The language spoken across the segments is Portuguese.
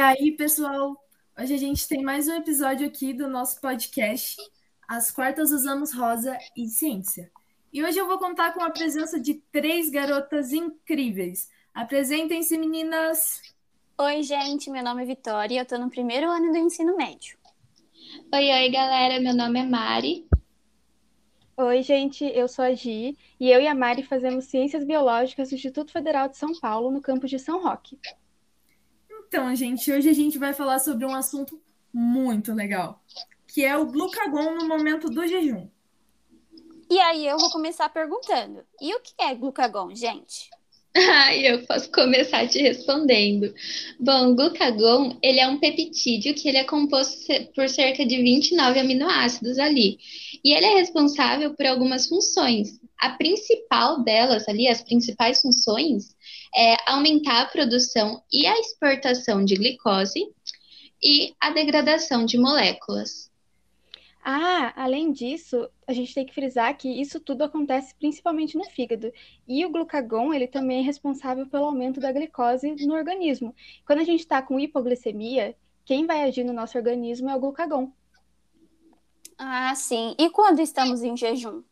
aí, pessoal? Hoje a gente tem mais um episódio aqui do nosso podcast. As quartas usamos rosa e ciência. E hoje eu vou contar com a presença de três garotas incríveis. Apresentem-se, meninas! Oi, gente, meu nome é Vitória e eu tô no primeiro ano do ensino médio. Oi, oi, galera, meu nome é Mari. Oi, gente, eu sou a Gi e eu e a Mari fazemos Ciências Biológicas do Instituto Federal de São Paulo, no campus de São Roque. Então, gente, hoje a gente vai falar sobre um assunto muito legal, que é o glucagon no momento do jejum. E aí eu vou começar perguntando: e o que é glucagon, gente? Ah, eu posso começar te respondendo. Bom, o glucagon, ele é um peptídeo que ele é composto por cerca de 29 aminoácidos ali. E ele é responsável por algumas funções. A principal delas ali, as principais funções, é aumentar a produção e a exportação de glicose e a degradação de moléculas. Ah, além disso, a gente tem que frisar que isso tudo acontece principalmente no fígado. E o glucagon, ele também é responsável pelo aumento da glicose no organismo. Quando a gente está com hipoglicemia, quem vai agir no nosso organismo é o glucagon. Ah, sim. E quando estamos em jejum?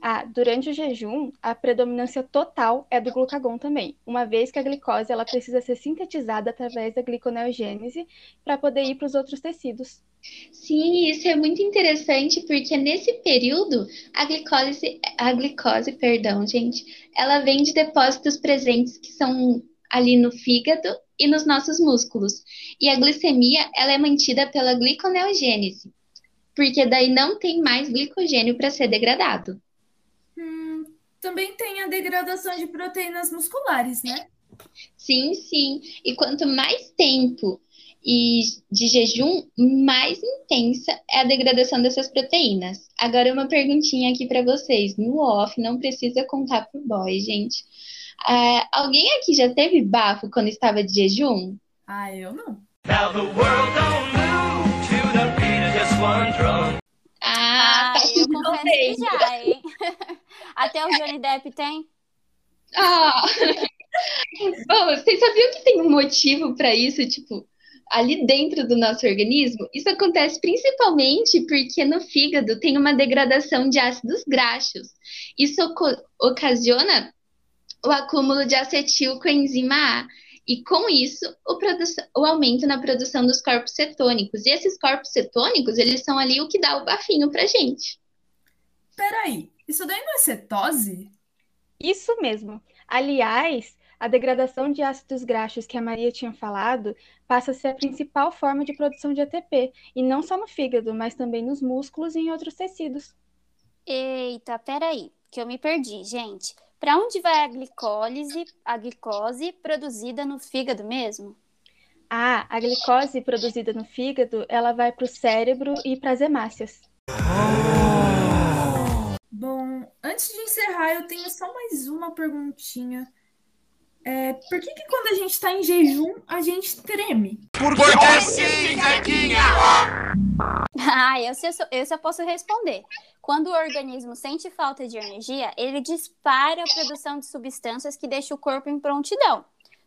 Ah, durante o jejum, a predominância total é do glucagon também, uma vez que a glicose ela precisa ser sintetizada através da gliconeogênese para poder ir para os outros tecidos. Sim, isso é muito interessante porque nesse período a glicose, a glicose, perdão, gente, ela vem de depósitos presentes que são ali no fígado e nos nossos músculos. E a glicemia, ela é mantida pela gliconeogênese, porque daí não tem mais glicogênio para ser degradado. Também tem a degradação de proteínas musculares, né? Sim, sim. E quanto mais tempo e de jejum, mais intensa é a degradação dessas proteínas. Agora, uma perguntinha aqui para vocês. No off, não precisa contar pro boy, gente. Uh, alguém aqui já teve bafo quando estava de jejum? Ah, eu não. Ah, tá eu confesso que já, hein? Até o Johnny Depp tem. Ah! Bom, vocês sabiam que tem um motivo para isso? Tipo, ali dentro do nosso organismo, isso acontece principalmente porque no fígado tem uma degradação de ácidos graxos. Isso ocasiona o acúmulo de acetil coenzima A, e com isso o, o, aumento na produção dos corpos cetônicos. E esses corpos cetônicos, eles são ali o que dá o bafinho pra gente. Peraí, isso daí não é cetose? Isso mesmo. Aliás, a degradação de ácidos graxos que a Maria tinha falado passa a ser a principal forma de produção de ATP, e não só no fígado, mas também nos músculos e em outros tecidos. Eita, peraí, que eu me perdi, gente. Para onde vai a glicólise, a glicose produzida no fígado mesmo? Ah, a glicose produzida no fígado, ela vai para o cérebro e para as hemácias. Antes de encerrar, eu tenho só mais uma perguntinha. É, por que, que quando a gente está em jejum, a gente treme? Porque sim, Zequinha! Ah, eu, eu só posso responder. Quando o organismo sente falta de energia, ele dispara a produção de substâncias que deixam o corpo em prontidão.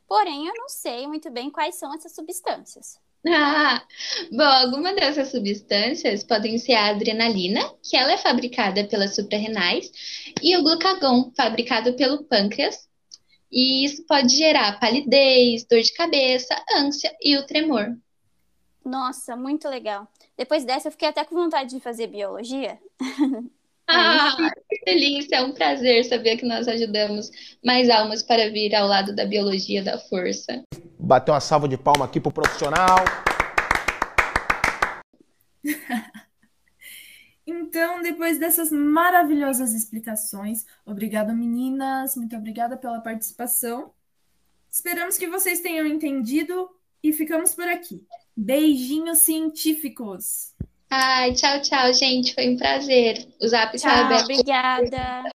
Porém, eu não sei muito bem quais são essas substâncias. Ah, bom, algumas dessas substâncias podem ser a adrenalina, que ela é fabricada pelas suprarrenais, e o glucagon, fabricado pelo pâncreas, e isso pode gerar palidez, dor de cabeça, ânsia e o tremor. Nossa, muito legal. Depois dessa, eu fiquei até com vontade de fazer biologia. Ah, que delícia! É um prazer saber que nós ajudamos mais almas para vir ao lado da biologia da força. Bateu uma salva de palma aqui pro profissional. Então, depois dessas maravilhosas explicações, obrigada, meninas, muito obrigada pela participação. Esperamos que vocês tenham entendido e ficamos por aqui. Beijinhos científicos! Ai, tchau, tchau, gente. Foi um prazer. O Zap tchau, aberto. Obrigada.